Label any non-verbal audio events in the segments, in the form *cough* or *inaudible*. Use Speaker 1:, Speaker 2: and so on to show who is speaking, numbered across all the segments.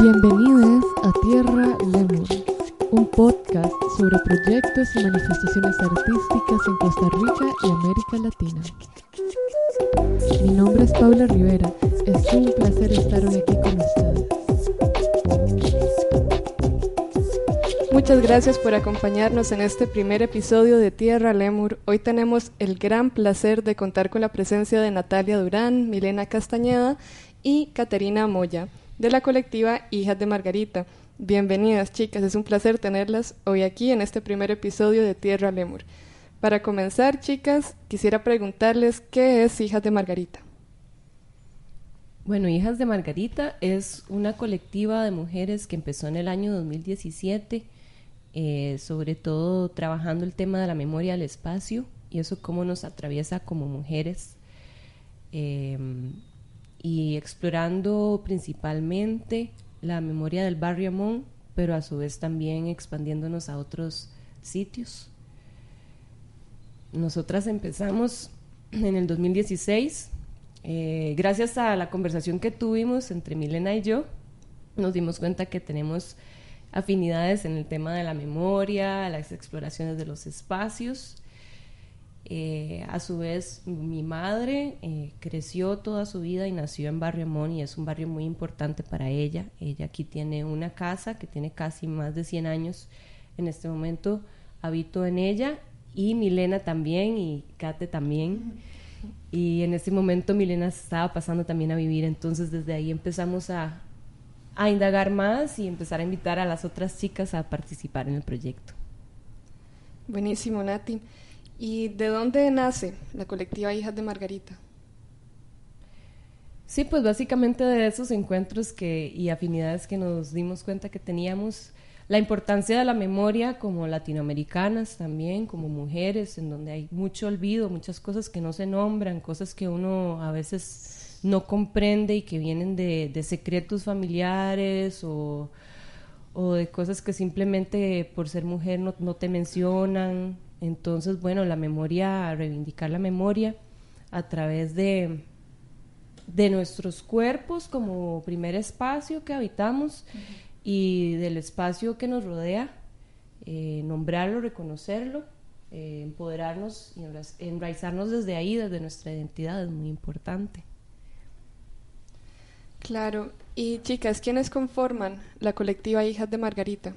Speaker 1: Bienvenidos a Tierra Lemur, un podcast sobre proyectos y manifestaciones artísticas en Costa Rica y América Latina. Mi nombre es Paula Rivera, es un placer estar hoy aquí con ustedes.
Speaker 2: Muchas gracias por acompañarnos en este primer episodio de Tierra Lemur. Hoy tenemos el gran placer de contar con la presencia de Natalia Durán, Milena Castañeda y Caterina Moya de la colectiva Hijas de Margarita. Bienvenidas chicas, es un placer tenerlas hoy aquí en este primer episodio de Tierra Lemur. Para comenzar, chicas, quisiera preguntarles qué es Hijas de Margarita.
Speaker 3: Bueno, Hijas de Margarita es una colectiva de mujeres que empezó en el año 2017, eh, sobre todo trabajando el tema de la memoria del espacio y eso cómo nos atraviesa como mujeres. Eh, y explorando principalmente la memoria del barrio Amón, pero a su vez también expandiéndonos a otros sitios. Nosotras empezamos en el 2016, eh, gracias a la conversación que tuvimos entre Milena y yo, nos dimos cuenta que tenemos afinidades en el tema de la memoria, las exploraciones de los espacios eh, a su vez, mi madre eh, creció toda su vida y nació en Barrio Amón y es un barrio muy importante para ella. Ella aquí tiene una casa que tiene casi más de 100 años. En este momento habito en ella y Milena también y Kate también. Y en este momento Milena estaba pasando también a vivir, entonces desde ahí empezamos a, a indagar más y empezar a invitar a las otras chicas a participar en el proyecto.
Speaker 2: Buenísimo, Nati. ¿Y de dónde nace la colectiva Hijas de Margarita?
Speaker 3: Sí, pues básicamente de esos encuentros que, y afinidades que nos dimos cuenta que teníamos, la importancia de la memoria como latinoamericanas también, como mujeres, en donde hay mucho olvido, muchas cosas que no se nombran, cosas que uno a veces no comprende y que vienen de, secretos familiares o, de cosas que simplemente por ser mujer no, no te mencionan, entonces, bueno, la memoria, reivindicar la memoria a través de, de nuestros cuerpos como primer espacio que habitamos y del espacio que nos rodea, eh, nombrarlo, reconocerlo, eh, empoderarnos y enraizarnos desde ahí, desde nuestra identidad, es muy importante.
Speaker 2: Claro, y chicas, ¿quiénes conforman la colectiva Hijas de Margarita?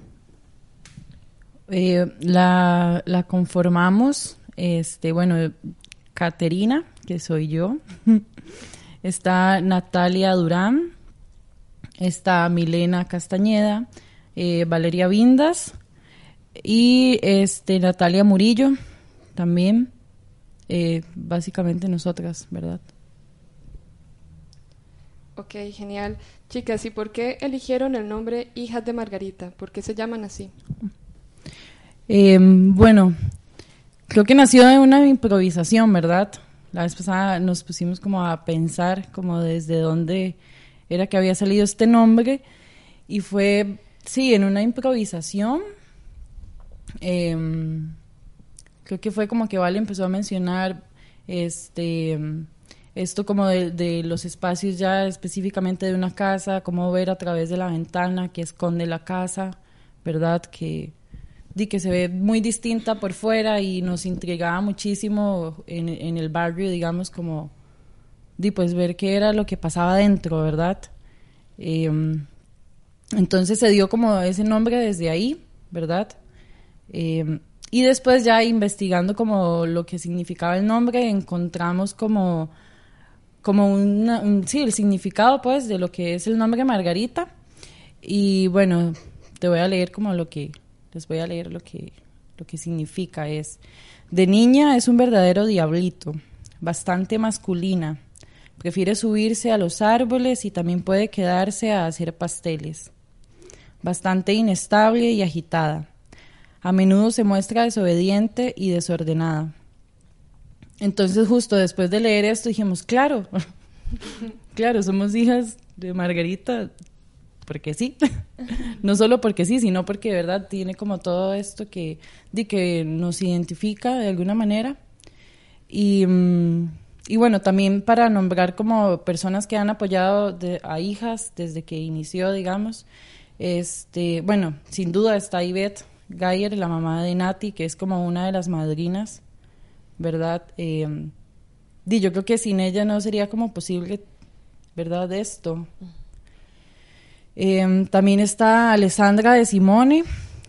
Speaker 4: Eh, la, la, conformamos, este, bueno, Caterina, que soy yo, *laughs* está Natalia Durán, está Milena Castañeda, eh, Valeria Vindas y este, Natalia Murillo también, eh, básicamente nosotras, ¿verdad?
Speaker 2: Ok, genial. Chicas, ¿y por qué eligieron el nombre Hijas de Margarita? ¿Por qué se llaman así?
Speaker 4: Em, bueno, creo que nació de una improvisación, ¿verdad? La vez pasada nos pusimos como a pensar como desde dónde era que había salido este nombre y fue, sí, en una improvisación. Em, creo que fue como que Vale empezó a mencionar este esto como de, de, los espacios ya específicamente de una casa, cómo ver a través de la ventana que esconde la casa, ¿verdad? Que que se ve muy distinta por fuera y nos intrigaba muchísimo en, en el barrio, digamos, como di, pues ver qué era lo que pasaba dentro, ¿verdad? Em, entonces se dio como ese nombre desde ahí, ¿verdad? Em, y después ya investigando como lo que significaba el nombre, encontramos como, como un, sí, el significado pues de lo que es el nombre Margarita. Y bueno, te voy a leer como lo que, les voy a leer lo que, lo que significa. Es, de niña es un verdadero diablito, bastante masculina. Prefiere subirse a los árboles y también puede quedarse a hacer pasteles. Bastante inestable y agitada. A menudo se muestra desobediente y desordenada. Entonces justo después de leer esto dijimos, claro, *laughs* claro, somos hijas de Margarita porque sí, *laughs* no solo porque sí, sino porque de verdad tiene como todo esto que, de que nos identifica de alguna manera. Y, mm, y bueno, también para nombrar como personas que han apoyado a hijas desde que inició, digamos, este, bueno, sin duda está Ivette Gayer, la mamá de Nati, que es como una de las madrinas, ¿verdad? Eh, yo creo que sin ella no sería como posible, ¿verdad? Esto. Em, también está Alessandra de Simone,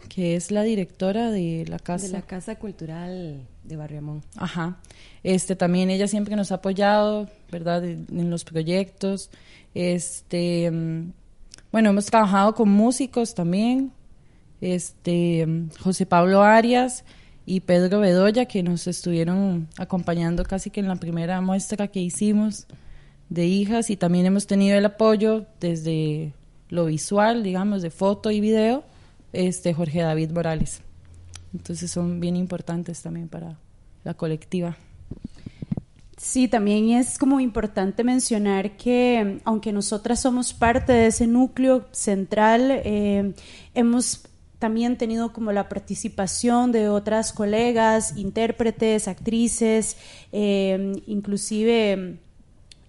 Speaker 4: que es la directora de la casa.
Speaker 3: De la Casa Cultural de Barriamón.
Speaker 4: Ajá. Este, también ella siempre nos ha apoyado, ¿verdad? En, los proyectos. Este, em, bueno, hemos trabajado con músicos también. Este, em, José Pablo Arias y Pedro Bedoya, que nos estuvieron acompañando casi que en la primera muestra que hicimos de hijas y también hemos tenido el apoyo desde lo visual, digamos, de foto y video, este Jorge David Morales. Entonces son bien importantes también para la colectiva.
Speaker 5: Sí, también es como importante mencionar que aunque nosotras somos parte de ese núcleo central, eh, hemos también tenido como la participación de otras colegas, intérpretes, actrices, eh, inclusive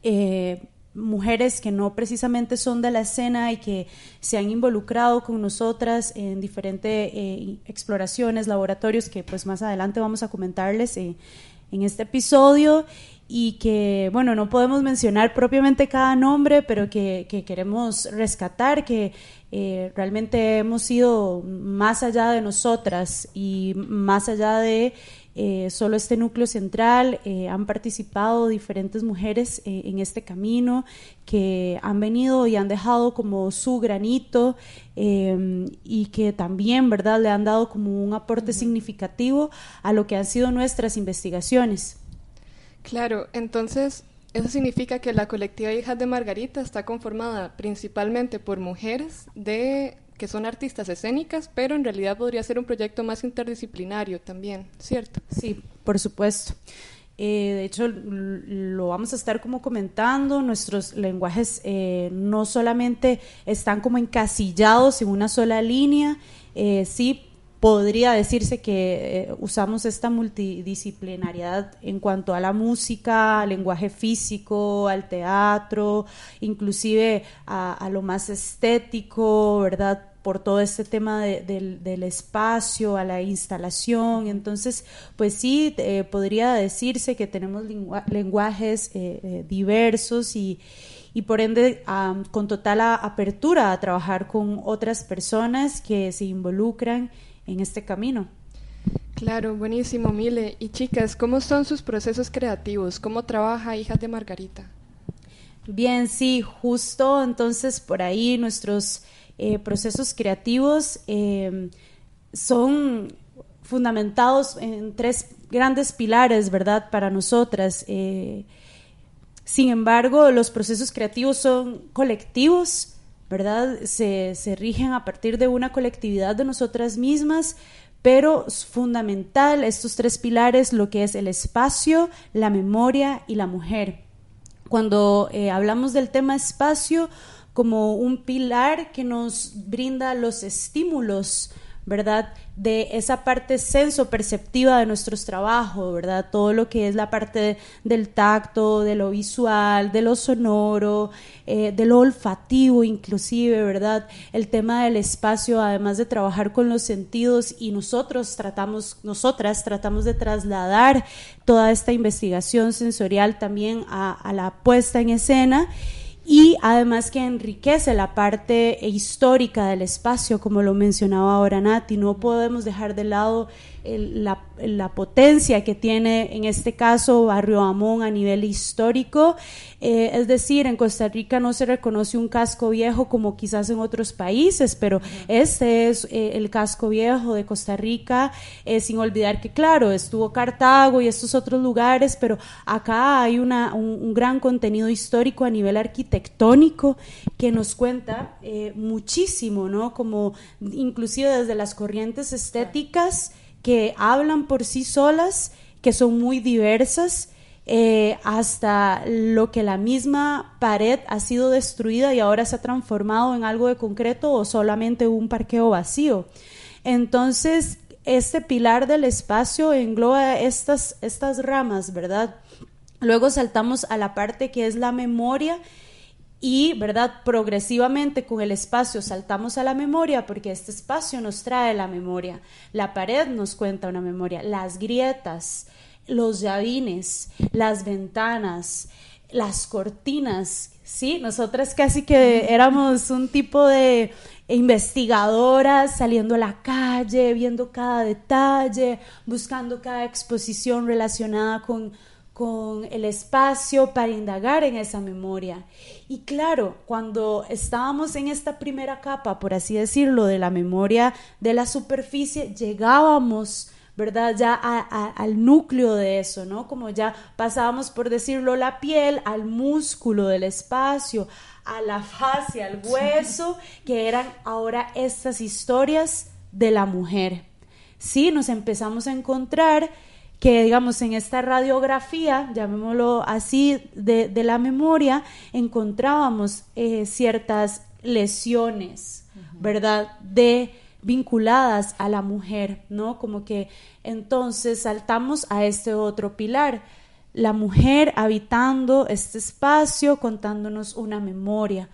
Speaker 5: eh, mujeres que no precisamente son de la escena y que se han involucrado con nosotras en diferentes eh, exploraciones, laboratorios que pues más adelante vamos a comentarles en este episodio y que, bueno, no podemos mencionar propiamente cada nombre, pero que, queremos rescatar, que eh, realmente hemos ido más allá de nosotras y más allá de eh, solo este núcleo central, eh, han participado diferentes mujeres en este camino que han venido y han dejado como su granito y que también, ¿verdad?, le han dado como un aporte significativo a lo que han sido nuestras investigaciones.
Speaker 2: Claro, entonces eso significa que la colectiva Hijas de Margarita está conformada principalmente por mujeres de que son artistas escénicas, pero en realidad podría ser un proyecto más interdisciplinario también, ¿cierto?
Speaker 5: Sí, por supuesto. Eh, de hecho, lo vamos a estar como comentando, nuestros lenguajes eh, no solamente están como encasillados en una sola línea, eh, sí podría decirse que eh, usamos esta multidisciplinariedad en cuanto a la música, al lenguaje físico, al teatro, inclusive a, lo más estético, ¿verdad? por todo este tema del espacio, a la instalación. Entonces, pues sí, eh, podría decirse que tenemos lenguajes eh, diversos y, y por ende con total apertura a trabajar con otras personas que se involucran en este camino.
Speaker 2: Claro, buenísimo, Mile. Y chicas, ¿cómo son sus procesos creativos? ¿Cómo trabaja Hijas de Margarita?
Speaker 5: Bien, sí, justo entonces por ahí nuestros eh, procesos creativos em, son fundamentados en tres grandes pilares, ¿verdad? Para nosotras. Eh, sin embargo, los procesos creativos son colectivos ¿verdad? Se, rigen a partir de una colectividad de nosotras mismas, pero es fundamental estos tres pilares, lo que es el espacio, la memoria y la mujer. Cuando eh, hablamos del tema espacio como un pilar que nos brinda los estímulos, ¿verdad? De esa parte senso perceptiva de nuestros trabajos, ¿verdad? Todo lo que es la parte del tacto, de lo visual, de lo sonoro, eh, de lo olfativo inclusive, ¿verdad? El tema del espacio, además de trabajar con los sentidos y nosotros tratamos, nosotras tratamos de trasladar toda esta investigación sensorial también a, a la puesta en escena y además que enriquece la parte histórica del espacio, como lo mencionaba ahora Nati. No podemos dejar de lado la, la, potencia que tiene en este caso Barrio Amón a nivel histórico. Eh, es decir, en Costa Rica no se reconoce un casco viejo como quizás en otros países, pero este es eh, el casco viejo de Costa Rica, eh, sin olvidar que, claro, estuvo Cartago y estos otros lugares, pero acá hay una, un, gran contenido histórico a nivel arquitectónico que nos cuenta muchísimo, ¿no? Como inclusive desde las corrientes estéticas que hablan por sí solas, que son muy diversas, eh, hasta lo que la misma pared ha sido destruida y ahora se ha transformado en algo de concreto o solamente un parqueo vacío. Entonces, este pilar del espacio engloba estas, estas ramas, ¿verdad? Luego saltamos a la parte que es la memoria y, ¿verdad? Progresivamente con el espacio saltamos a la memoria porque este espacio nos trae la memoria. La pared nos cuenta una memoria, las grietas, los llavines, las ventanas, las cortinas, ¿sí? Nosotras casi que éramos un tipo de investigadoras saliendo a la calle, viendo cada detalle, buscando cada exposición relacionada con con el espacio para indagar en esa memoria. Y claro, cuando estábamos en esta primera capa, por así decirlo, de la memoria de la superficie, llegábamos, ¿verdad? Ya al núcleo de eso, ¿no? Como ya pasábamos, por decirlo, la piel al músculo del espacio, a la fascia, al hueso, que eran ahora estas historias de la mujer. Sí, nos empezamos a encontrar que digamos en esta radiografía, llamémoslo así, de, la memoria, encontrábamos eh, ciertas lesiones, ¿verdad? De vinculadas a la mujer, ¿no? Como que entonces saltamos a este otro pilar, la mujer habitando este espacio, contándonos una memoria.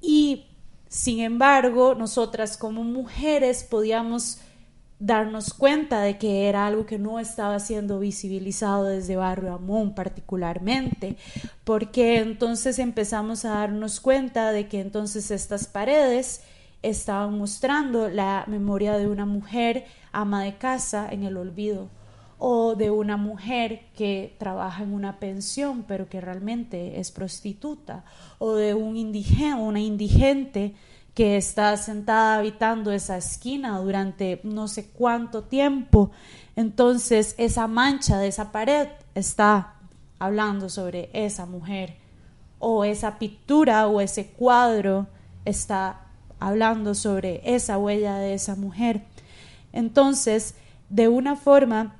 Speaker 5: Y sin embargo, nosotras como mujeres podíamos darnos cuenta de que era algo que no estaba siendo visibilizado desde Barrio Amón particularmente, porque entonces empezamos a darnos cuenta de que entonces estas paredes estaban mostrando la memoria de una mujer ama de casa en el olvido o de una mujer que trabaja en una pensión pero que realmente es prostituta o de un una indigente que está sentada habitando esa esquina durante no sé cuánto tiempo. Entonces esa mancha de esa pared está hablando sobre esa mujer o esa pintura o ese cuadro está hablando sobre esa huella de esa mujer. Entonces, de una forma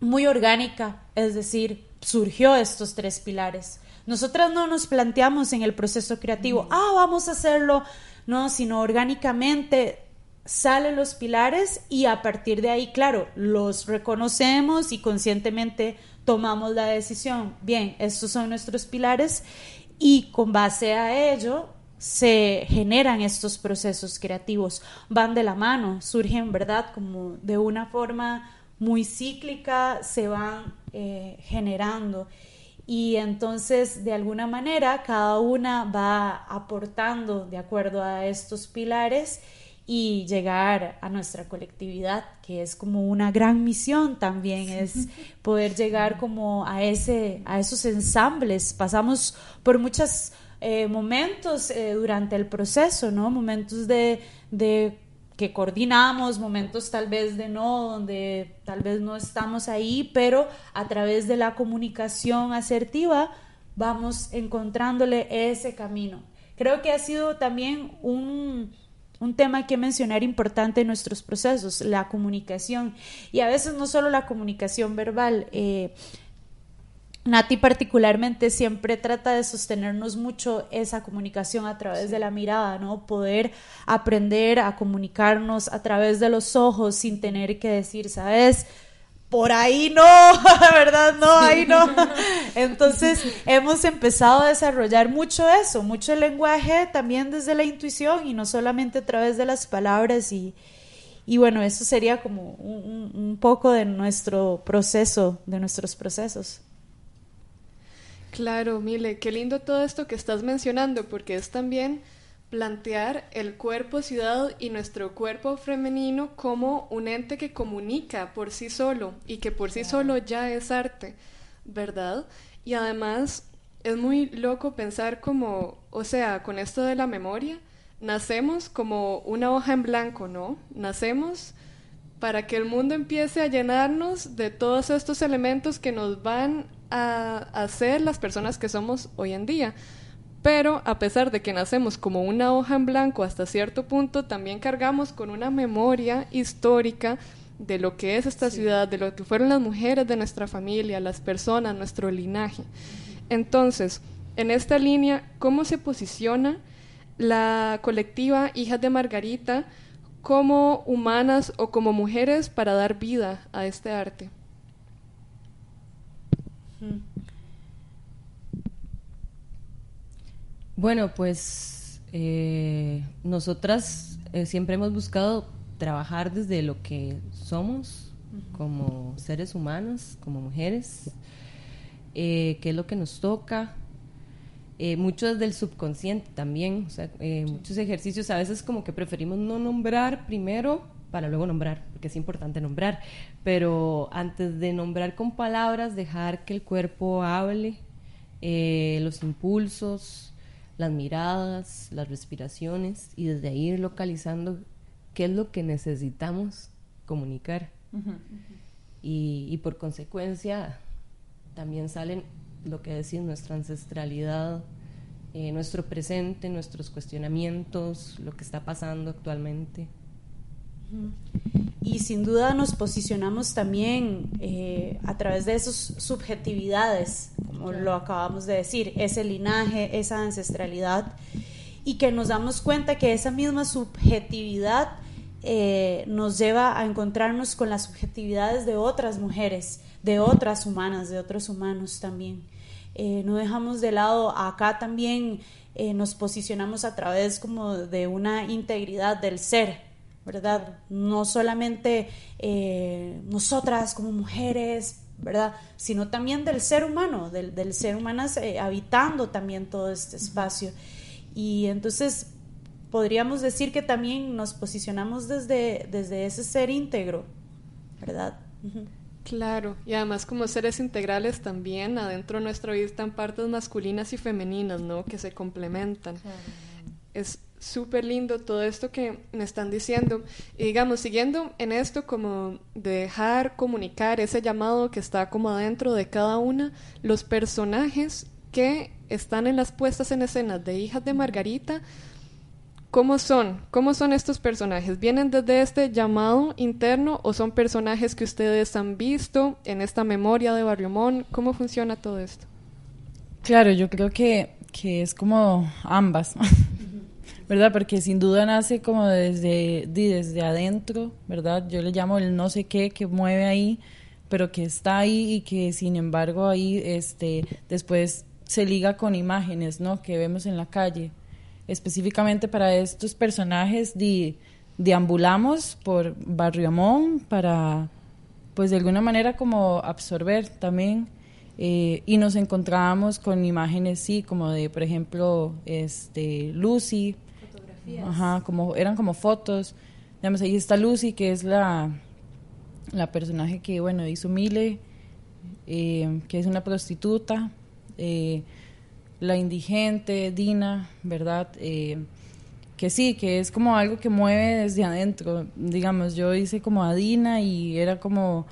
Speaker 5: muy orgánica, es decir, surgió estos tres pilares. Nosotras no nos planteamos en el proceso creativo, ah, vamos a hacerlo no, sino orgánicamente salen los pilares y a partir de ahí, claro, los reconocemos y conscientemente tomamos la decisión, bien, estos son nuestros pilares y con base a ello se generan estos procesos creativos, van de la mano, surgen, ¿verdad? Como de una forma muy cíclica, se van eh, generando y entonces de alguna manera cada una va aportando de acuerdo a estos pilares y llegar a nuestra colectividad, que es como una gran misión también, es poder llegar como a, ese, a esos ensambles. Pasamos por muchos eh, momentos eh, durante el proceso, ¿no? Momentos de, de que coordinamos, momentos tal vez de no, donde tal vez no estamos ahí, pero a través de la comunicación asertiva vamos encontrándole ese camino. Creo que ha sido también un, un tema que mencionar importante en nuestros procesos, la comunicación. Y a veces no solo la comunicación verbal, eh, Nati particularmente siempre trata de sostenernos mucho esa comunicación a través de la mirada, ¿no? Poder aprender a comunicarnos a través de los ojos sin tener que decir, ¿sabes? Por ahí no, *laughs* ¿verdad? No, ahí no. Entonces hemos empezado a desarrollar mucho eso, mucho el lenguaje también desde la intuición y no solamente a través de las palabras y, y bueno, eso sería como un, un poco de nuestro proceso, de nuestros procesos.
Speaker 2: Claro, Mile, qué lindo todo esto que estás mencionando, porque es también plantear el cuerpo ciudad y nuestro cuerpo femenino como un ente que comunica por sí solo y que por sí solo ya es arte, ¿verdad? Y además es muy loco pensar como, o sea, con esto de la memoria, nacemos como una hoja en blanco, ¿no? Nacemos para que el mundo empiece a llenarnos de todos estos elementos que nos van a, ser las personas que somos hoy en día. Pero a pesar de que nacemos como una hoja en blanco hasta cierto punto, también cargamos con una memoria histórica de lo que es esta ciudad, de lo que fueron las mujeres de nuestra familia, las personas, nuestro linaje. Entonces, en esta línea, ¿cómo se posiciona la colectiva Hijas de Margarita como humanas o como mujeres para dar vida a este arte?
Speaker 3: Bueno, pues eh, nosotras eh, siempre hemos buscado trabajar desde lo que somos como seres humanos, como mujeres, eh, qué es lo que nos toca, eh, mucho desde el subconsciente también, o sea, eh, muchos ejercicios a veces como que preferimos no nombrar primero para luego nombrar, porque es importante nombrar, pero antes de nombrar con palabras, dejar que el cuerpo hable, eh, los impulsos, las miradas, las respiraciones, y desde ahí ir localizando qué es lo que necesitamos comunicar. y, y por consecuencia también salen lo que decís, nuestra ancestralidad, eh, nuestro presente, nuestros cuestionamientos, lo que está pasando actualmente.
Speaker 5: Y sin duda nos posicionamos también eh, a través de esas subjetividades, como lo acabamos de decir, ese linaje, esa ancestralidad, y que nos damos cuenta que esa misma subjetividad eh, nos lleva a encontrarnos con las subjetividades de otras mujeres, de otras humanas, de otros humanos también. Eh, no dejamos de lado, acá también eh, nos posicionamos a través como de una integridad del ser, ¿verdad? No solamente eh, nosotras como mujeres, ¿verdad? Sino también del ser humano, del, ser humano habitando también todo este espacio. Y entonces podríamos decir que también nos posicionamos desde, desde ese ser íntegro, ¿verdad?
Speaker 2: Claro, y además como seres integrales también adentro nuestro vida están partes masculinas y femeninas, ¿no? Que se complementan. Es súper lindo todo esto que me están diciendo. Y digamos, siguiendo en esto como dejar comunicar ese llamado que está como adentro de cada una, los personajes que están en las puestas en escena de Hijas de Margarita ¿Cómo son? ¿Cómo son estos personajes? ¿Vienen desde este llamado interno o son personajes que ustedes han visto en esta memoria de Barriomón? ¿Cómo funciona todo esto?
Speaker 4: Claro, yo creo que, que es como ambas, ¿verdad? Porque sin duda nace como desde, desde adentro, ¿verdad? Yo le llamo el no sé qué que mueve ahí, pero que está ahí y que sin embargo ahí este, después se liga con imágenes, ¿no? Que vemos en la calle específicamente para estos personajes deambulamos por Barrio Amón para, pues de alguna manera como absorber también eh, y nos encontrábamos con imágenes, sí, como de, por ejemplo, este, Lucy. Ajá, como, eran como fotos. Digamos, ahí está Lucy, que es la, la personaje que, bueno, hizo Mile, eh, que es una prostituta. Eh, la indigente, Dina, ¿verdad? Eh, que sí, que es como algo que mueve desde adentro. Digamos, yo hice como a Dina y era como,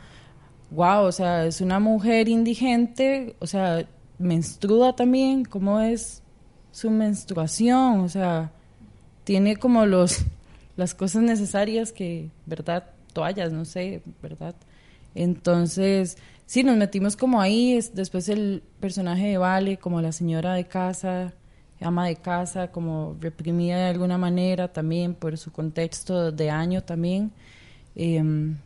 Speaker 4: wow, o sea, es una mujer indigente, o sea, menstrua también, ¿cómo es su menstruación? O sea, tiene como los las cosas necesarias que, ¿verdad? Toallas, no sé, ¿verdad? Entonces, sí, nos metimos como ahí, después el personaje de Vale, como la señora de casa, ama de casa, como reprimida de alguna manera también por su contexto de año también. Em,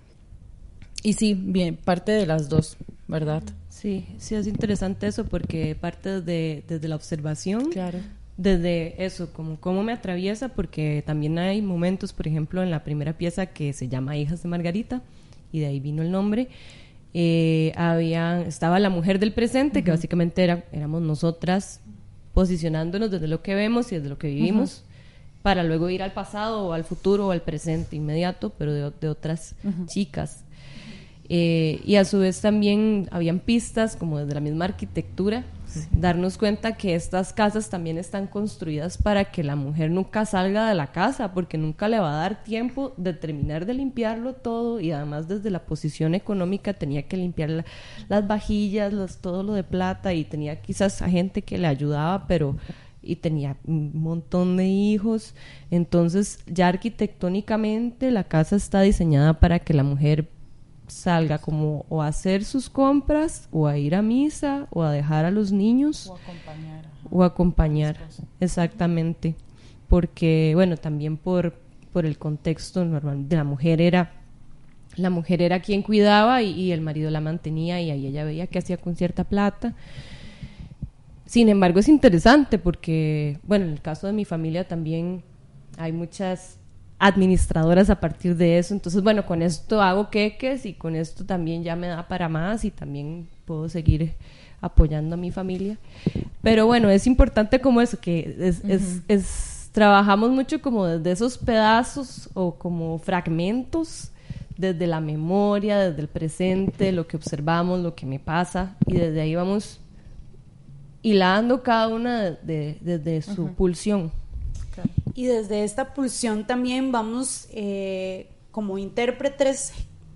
Speaker 4: y sí, bien, parte de las dos, ¿verdad?
Speaker 3: Sí, sí, es interesante eso porque parte de, desde la observación.
Speaker 4: Claro.
Speaker 3: Desde eso, como cómo me atraviesa, porque también hay momentos, por ejemplo, en la primera pieza que se llama Hijas de Margarita, y de ahí vino el nombre, eh, estaba la mujer del presente, que básicamente era, éramos nosotras posicionándonos desde lo que vemos y desde lo que vivimos, para luego ir al pasado o al futuro o al presente inmediato, pero de, otras chicas. Eh, y a su vez también habían pistas como desde la misma arquitectura darnos cuenta que estas casas también están construidas para que la mujer nunca salga de la casa, porque nunca le va a dar tiempo de terminar de limpiarlo todo y además desde la posición económica tenía que limpiar las vajillas, todo lo de plata y tenía quizás a gente que le ayudaba, pero y tenía un montón de hijos. Entonces ya arquitectónicamente la casa está diseñada para que la mujer salga como o a hacer sus compras o a ir a misa o a dejar a los niños
Speaker 4: O acompañar.
Speaker 3: o acompañar exactamente porque bueno también por por el contexto normal de la mujer era la mujer era quien cuidaba y, y el marido la mantenía y ahí ella veía qué hacía con cierta plata sin embargo es interesante porque bueno en el caso de mi familia también hay muchas administradoras a partir de eso. Entonces bueno con esto hago queques y con esto también ya me da para más y también puedo seguir apoyando a mi familia. Pero bueno es importante como eso que es, es- es- trabajamos mucho como desde esos pedazos o como fragmentos desde la memoria desde el presente lo que observamos lo que me pasa y desde ahí vamos hilando cada una de- desde su pulsión
Speaker 5: Y desde esta pulsión también vamos eh, como intérpretes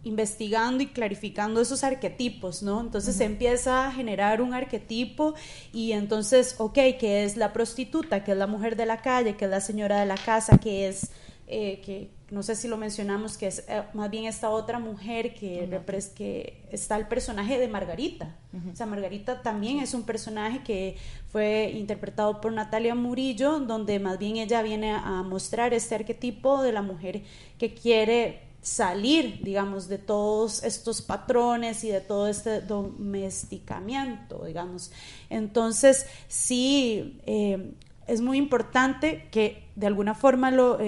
Speaker 5: investigando y clarificando esos arquetipos, ¿no? Entonces se empieza a generar un arquetipo y entonces, ok, que es la prostituta, que es la mujer de la calle, que es la señora de la casa, que es, eh, que no sé si lo mencionamos, que es eh, más bien esta otra mujer que, que está el personaje de Margarita. O sea, Margarita también es un personaje que fue interpretado por Natalia Murillo, donde más bien ella viene a mostrar este arquetipo de la mujer que quiere salir, digamos, de todos estos patrones y de todo este domesticamiento, digamos. Entonces, sí, eh, es muy importante que de alguna forma, lo,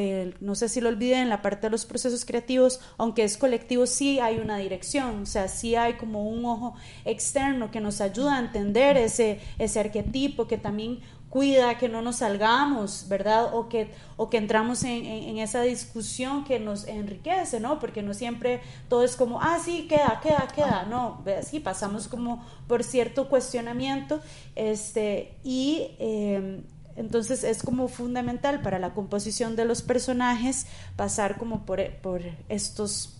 Speaker 5: no sé si lo olviden, en la parte de los procesos creativos, aunque es colectivo, sí hay una dirección, o sea, sí hay como un ojo externo que nos ayuda a entender ese, ese arquetipo, que también cuida que no nos salgamos, ¿verdad? O que, o que entramos en, en- esa discusión que nos enriquece, ¿no? Porque no siempre todo es como, ah, sí, queda, queda, queda, no, sí, pasamos como por cierto cuestionamiento, este, y eh, entonces es como fundamental para la composición de los personajes pasar como por, por estos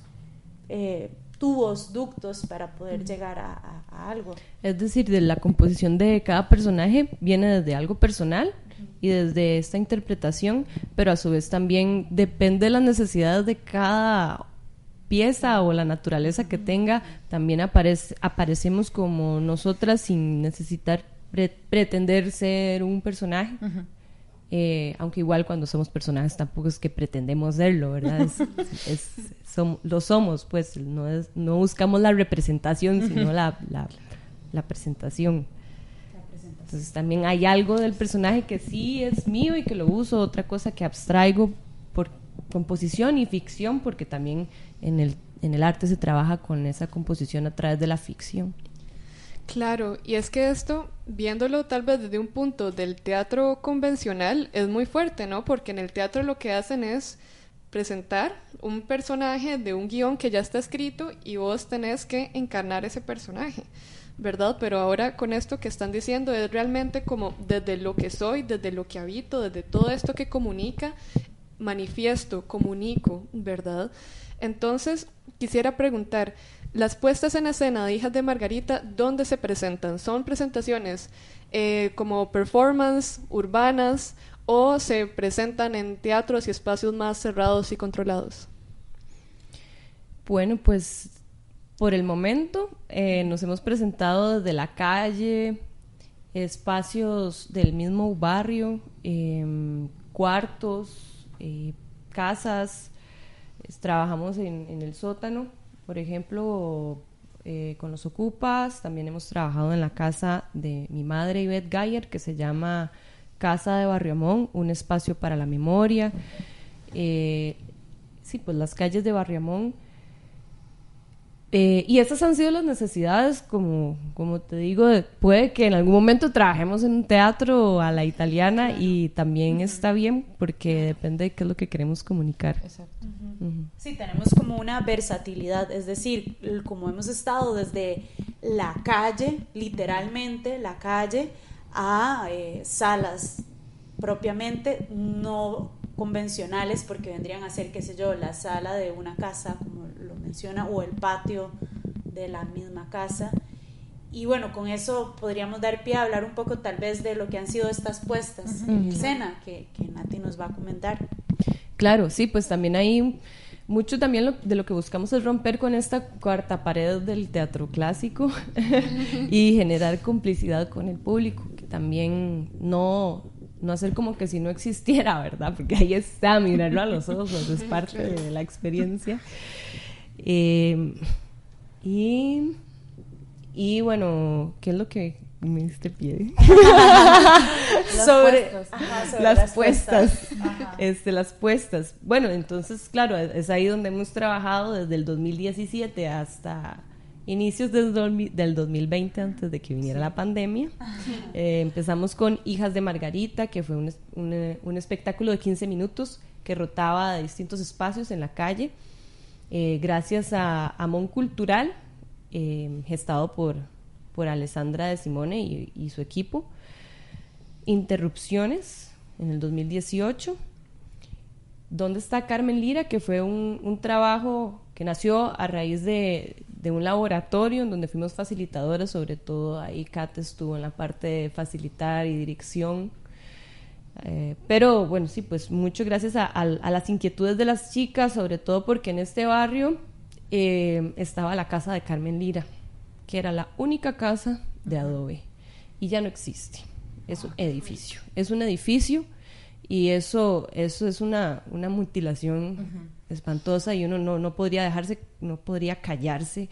Speaker 5: eh, tubos, ductos para poder llegar a, a- a algo.
Speaker 3: Es decir, de la composición de cada personaje viene desde algo personal y desde esta interpretación, pero a su vez también depende de las necesidades de cada pieza o la naturaleza que tenga, también aparece, aparecemos como nosotras sin necesitar pre- pretender ser un personaje. Eh, aunque igual cuando somos personajes tampoco es que pretendemos serlo, ¿verdad? Es, *laughs* es- som- lo somos, pues no, es, no buscamos la representación, sino la, la, la presentación. Entonces también hay algo del personaje que sí es mío y que lo uso, otra cosa que abstraigo por composición y ficción, porque también en el, en el arte se trabaja con esa composición a través de la ficción.
Speaker 2: Claro, y es que esto, viéndolo tal vez desde un punto del teatro convencional, es muy fuerte, ¿no? Porque en el teatro lo que hacen es presentar un personaje de un guion que ya está escrito y vos tenés que encarnar ese personaje, ¿verdad? Pero ahora con esto que están diciendo es realmente como desde lo que soy, desde lo que habito, desde todo esto que comunica, manifiesto, comunico, ¿verdad? Entonces, quisiera preguntar, las puestas en escena de Hijas de Margarita, ¿dónde se presentan? ¿Son presentaciones eh, como performance, urbanas, o se presentan en teatros y espacios más cerrados y controlados?
Speaker 3: Bueno, pues por el momento eh, nos hemos presentado desde la calle, espacios del mismo barrio, em, cuartos, eh, casas. Trabajamos en el sótano, por ejemplo, eh, con los ocupas. También hemos trabajado en la casa de mi madre, Ivette Gayer, que se llama Casa de Barriamón, un espacio para la memoria. Eh, sí, pues las calles de Barriamón. Eh, y esas han sido las necesidades, como, como te digo, de- puede que en algún momento trabajemos en un teatro a la italiana y también está bien porque depende de qué es lo que queremos comunicar.
Speaker 4: Exacto.
Speaker 5: Sí, tenemos como una versatilidad, es decir, como hemos estado desde la calle, literalmente la calle, a eh, salas propiamente no convencionales, porque vendrían a ser, qué sé yo, la sala de una casa, como lo menciona, o el patio de la misma casa. y bueno, con eso podríamos dar pie a hablar un poco tal vez de lo que han sido estas puestas en escena que, que Nati nos va a comentar.
Speaker 3: Claro, sí, pues también hay mucho también de lo que buscamos es romper con esta cuarta pared del teatro clásico *laughs* y generar complicidad con el público, que también no, no hacer como que si no existiera, ¿verdad? Porque ahí está, mirarlo a los ojos, es *laughs* parte de la experiencia. Eh, y, y bueno, ¿qué es lo que me diste pie. *laughs* sobre, las, puestas. Este, las puestas. Bueno, entonces, claro, es ahí donde hemos trabajado desde el 2017 hasta inicios del, del 2020, antes de que viniera la pandemia. *laughs* Eh, empezamos con Hijas de Margarita, que fue un, un, espectáculo de 15 minutos que rotaba de distintos espacios en la calle, eh, gracias a Amón Cultural, eh, gestado por por Alessandra de Simone y, su equipo. Interrupciones en el 2018. ¿Dónde está Carmen Lira? Que fue un, trabajo que nació a raíz de, un laboratorio en donde fuimos facilitadoras, sobre todo ahí Kat estuvo en la parte de facilitar y dirección. Eh, pero bueno, sí, pues mucho gracias a, las inquietudes de las chicas, sobre todo porque en este barrio eh, estaba la casa de Carmen Lira que era la única casa de adobe y ya no existe. Es un edificio. Es un edificio y eso, eso es una, una mutilación espantosa y uno no, no podría dejarse, no podría callarse.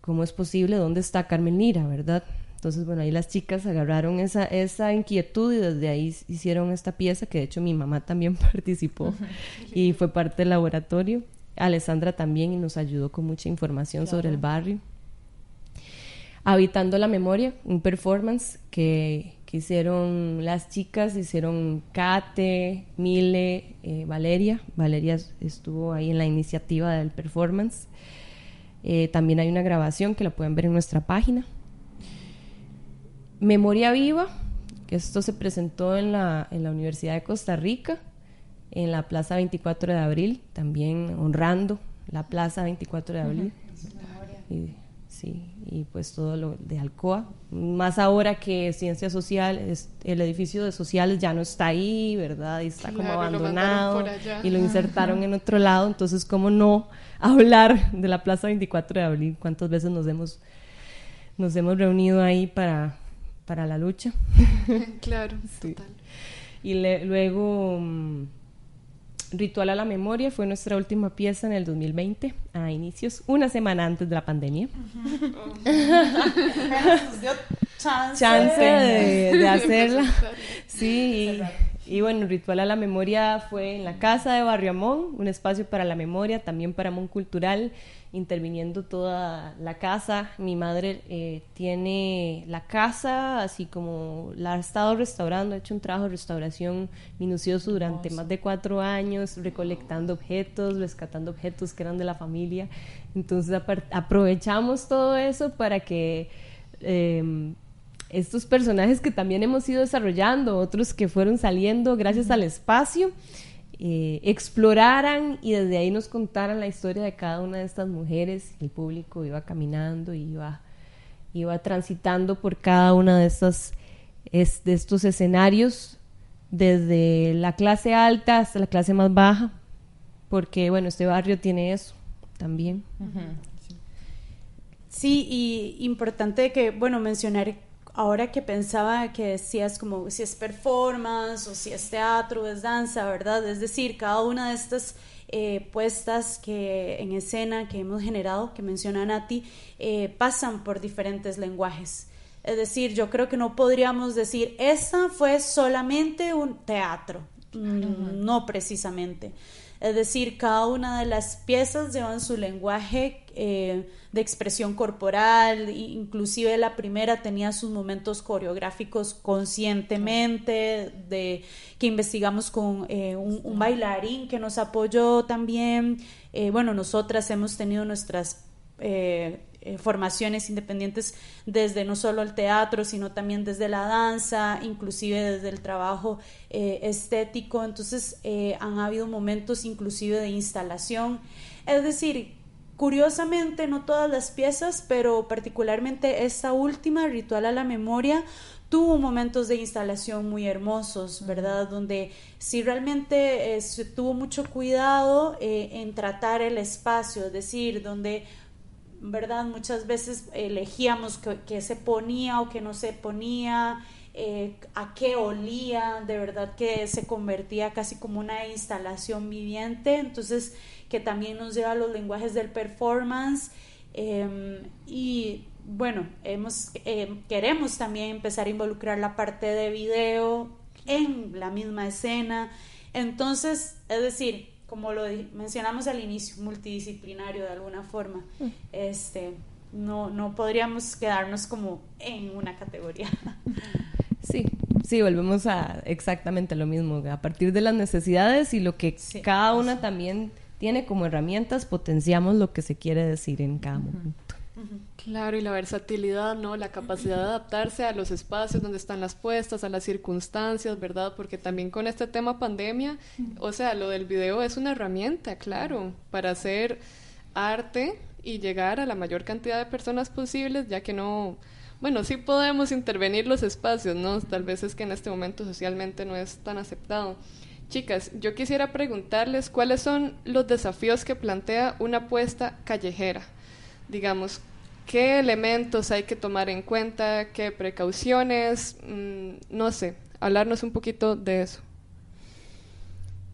Speaker 3: ¿Cómo es posible? ¿Dónde está Carmen Lira, verdad? Entonces, bueno, ahí las chicas agarraron esa, esa inquietud y desde ahí hicieron esta pieza, que de hecho mi mamá también *laughs* participó y fue parte del laboratorio. Alessandra también y nos ayudó con mucha información sobre el barrio. Habitando la Memoria, un performance que, hicieron las chicas, hicieron Kate, Mile, eh, Valeria. Valeria estuvo ahí en la iniciativa del performance. Eh, también hay una grabación que la pueden ver en nuestra página. Memoria Viva, que esto se presentó en la, en la Universidad de Costa Rica, en la Plaza 24 de Abril, también honrando la Plaza 24 de Abril. Sí, y pues todo lo de Alcoa. Más ahora que Ciencias Sociales, el edificio de Sociales ya no está ahí, ¿verdad? Y está como abandonado y lo insertaron en otro lado. Entonces, ¿cómo no hablar de la Plaza 24 de Abril? ¿Cuántas veces nos hemos, nos hemos reunido ahí para, para la lucha? *laughs*
Speaker 2: claro, total.
Speaker 3: Y luego... Ritual a la Memoria fue nuestra última pieza en el 2020, a inicios, una semana antes de la pandemia. chance, de, hacerla. Sí, y, bueno, Ritual a la Memoria fue en la casa de Barrio Amón, un espacio para la memoria, también para Amón Cultural, interviniendo toda la casa. Mi madre eh, tiene la casa, así como la ha estado restaurando, ha hecho un trabajo de restauración minucioso durante más de cuatro años, recolectando objetos, rescatando objetos que eran de la familia. Entonces aprovechamos todo eso para que... Em, estos personajes que también hemos ido desarrollando, otros que fueron saliendo gracias al espacio, eh, exploraran y desde ahí nos contaran la historia de cada una de estas mujeres. El público iba caminando y iba, iba transitando por cada una de, estas, de estos escenarios, desde la clase alta hasta la clase más baja, porque bueno, este barrio tiene eso también.
Speaker 5: Sí, y importante que, bueno, mencionar ahora que pensaba que decías como si es performance o si es teatro o es danza, ¿verdad? Es decir, cada una de estas eh, puestas que en escena que hemos generado, que menciona Nati, eh, pasan por diferentes lenguajes. Es decir, yo creo que no podríamos decir, esta fue solamente un teatro, mm, no precisamente. Es decir, cada una de las piezas llevan su lenguaje eh, de expresión corporal, inclusive la primera tenía sus momentos coreográficos conscientemente, de, que investigamos con eh, un, bailarín que nos apoyó también. Eh, bueno, nosotras hemos tenido nuestras formaciones independientes desde no solo el teatro, sino también desde la danza, inclusive desde el trabajo estético. Entonces han habido momentos inclusive de instalación. Es decir, curiosamente, no todas las piezas, pero particularmente esta última, Ritual a la Memoria, tuvo momentos de instalación muy hermosos, ¿verdad? Donde sí realmente eh, se tuvo mucho cuidado eh, en tratar el espacio, es decir, donde, ¿verdad? Muchas veces elegíamos que, se ponía o que no se ponía, eh, a qué olía, de verdad que se convertía casi como una instalación viviente, entonces que también nos lleva a los lenguajes del performance em, y bueno, hemos, eh, queremos también empezar a involucrar la parte de video en la misma escena. Entonces, es decir, como lo mencionamos al inicio, multidisciplinario de alguna forma. Mm. Este, no, no podríamos quedarnos como en una categoría. *laughs*
Speaker 3: Sí, sí, volvemos a exactamente lo mismo, a partir de las necesidades y lo que cada una también tiene como herramientas, potenciamos lo que se quiere decir en cada momento.
Speaker 2: Claro, y la versatilidad, ¿no? La capacidad de adaptarse a los espacios donde están las puestas, a las circunstancias, ¿verdad? Porque también con este tema pandemia, o sea, lo del video es una herramienta, claro, para hacer arte y llegar a la mayor cantidad de personas posibles, ya que no, bueno, sí podemos intervenir los espacios, ¿no? Tal vez es que en este momento socialmente no es tan aceptado. Chicas, yo quisiera preguntarles cuáles son los desafíos que plantea una apuesta callejera digamos, qué elementos hay que tomar en cuenta, qué precauciones, mm, no sé, hablarnos un poquito de eso.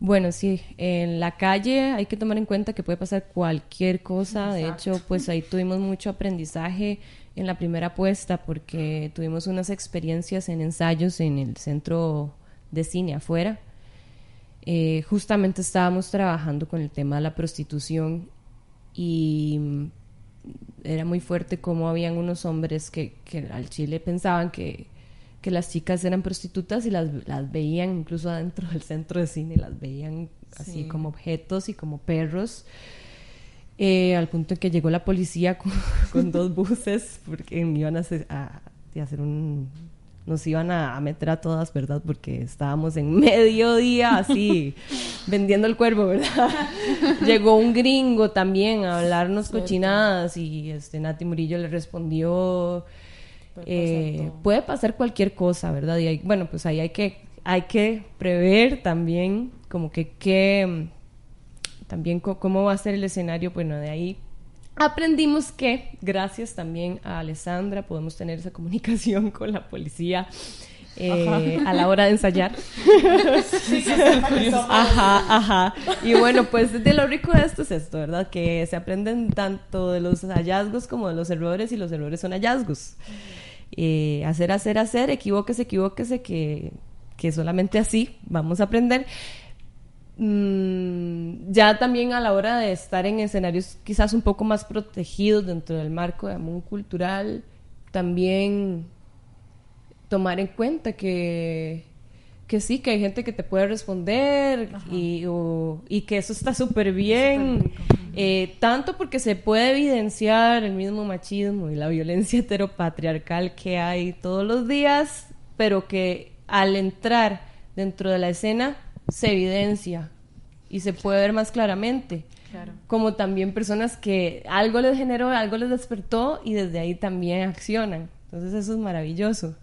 Speaker 3: Bueno, sí, en la calle hay que tomar en cuenta que puede pasar cualquier cosa. De hecho, pues ahí tuvimos mucho aprendizaje en la primera apuesta porque tuvimos unas experiencias en ensayos en el centro de cine afuera. Eh, justamente estábamos trabajando con el tema de la prostitución y era muy fuerte como habían unos hombres que, que al Chile pensaban que, que, las chicas eran prostitutas y las, las, veían incluso adentro *laughs* del centro de cine, las veían así como objetos y como perros. Eh, al punto en que llegó la policía *laughs* con, dos buses porque iban a hacer un, nos iban a, meter a todas, ¿verdad? Porque estábamos en *laughs* mediodía así, *laughs* vendiendo el cuervo, ¿verdad? *laughs* Llegó un gringo también a hablarnos cochinadas y este Nati Murillo le respondió, eh, puede pasar, cualquier cosa, ¿verdad? Y bueno, pues ahí hay que, hay que prever también como que qué, también cómo va a ser el escenario, bueno, de ahí aprendimos que gracias también a Alessandra podemos tener esa comunicación con la policía eh, a la hora de ensayar. *laughs* ajá, ajá. Y bueno, pues de lo rico de esto es esto, ¿verdad? Que se aprenden tanto de los hallazgos como de los errores y los errores son hallazgos. Eh, hacer, hacer, hacer, equivóquese, equivóquese, que, que solamente así vamos a aprender. Mm, ya también a la hora de estar en escenarios quizás un poco más protegidos dentro del marco de mundo cultural, también tomar en cuenta que, que sí, que hay gente que te puede responder y, y, que eso está súper bien, eh, tanto porque se puede evidenciar el mismo machismo y la violencia heteropatriarcal que hay todos los días, pero que al entrar dentro de la escena se evidencia y se puede ver más claramente. Como también personas que algo les generó, algo les despertó y desde ahí también accionan. Entonces eso es maravilloso.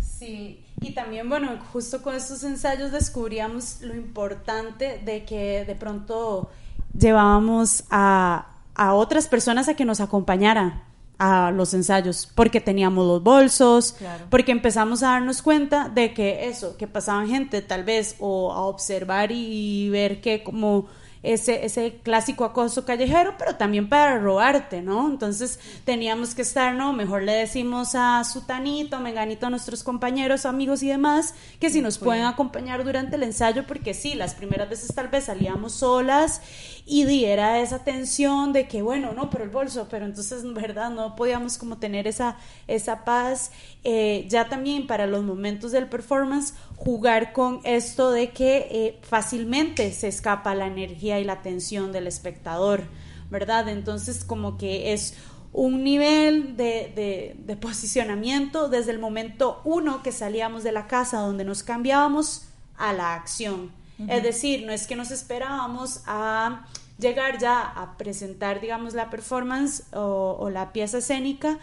Speaker 5: Sí, y también, bueno, justo con estos ensayos descubríamos lo importante de que de pronto llevábamos a, a otras personas a que nos acompañaran a los ensayos, porque teníamos los bolsos, porque empezamos a darnos cuenta de que eso, que pasaban gente tal vez o a observar y ver que como ese, ese clásico acoso callejero, pero también para robarte, ¿no? Entonces teníamos que estar, ¿no? Mejor le decimos a Sutanito, Menganito, a nuestros compañeros, amigos y demás, que si nos pueden acompañar durante el ensayo, porque sí, las primeras veces tal vez salíamos solas y diera esa tensión de que, bueno, no, pero el bolso, pero entonces, ¿verdad? No podíamos como tener esa, esa paz. Eh, ya también para los momentos del performance, jugar con esto de que eh, fácilmente se escapa la energía y la atención del espectador, ¿verdad? Entonces como que es un nivel de, de, posicionamiento desde el momento uno que salíamos de la casa donde nos cambiábamos a la acción. Es decir, no es que nos esperábamos a llegar ya a presentar, digamos, la performance o, la pieza escénica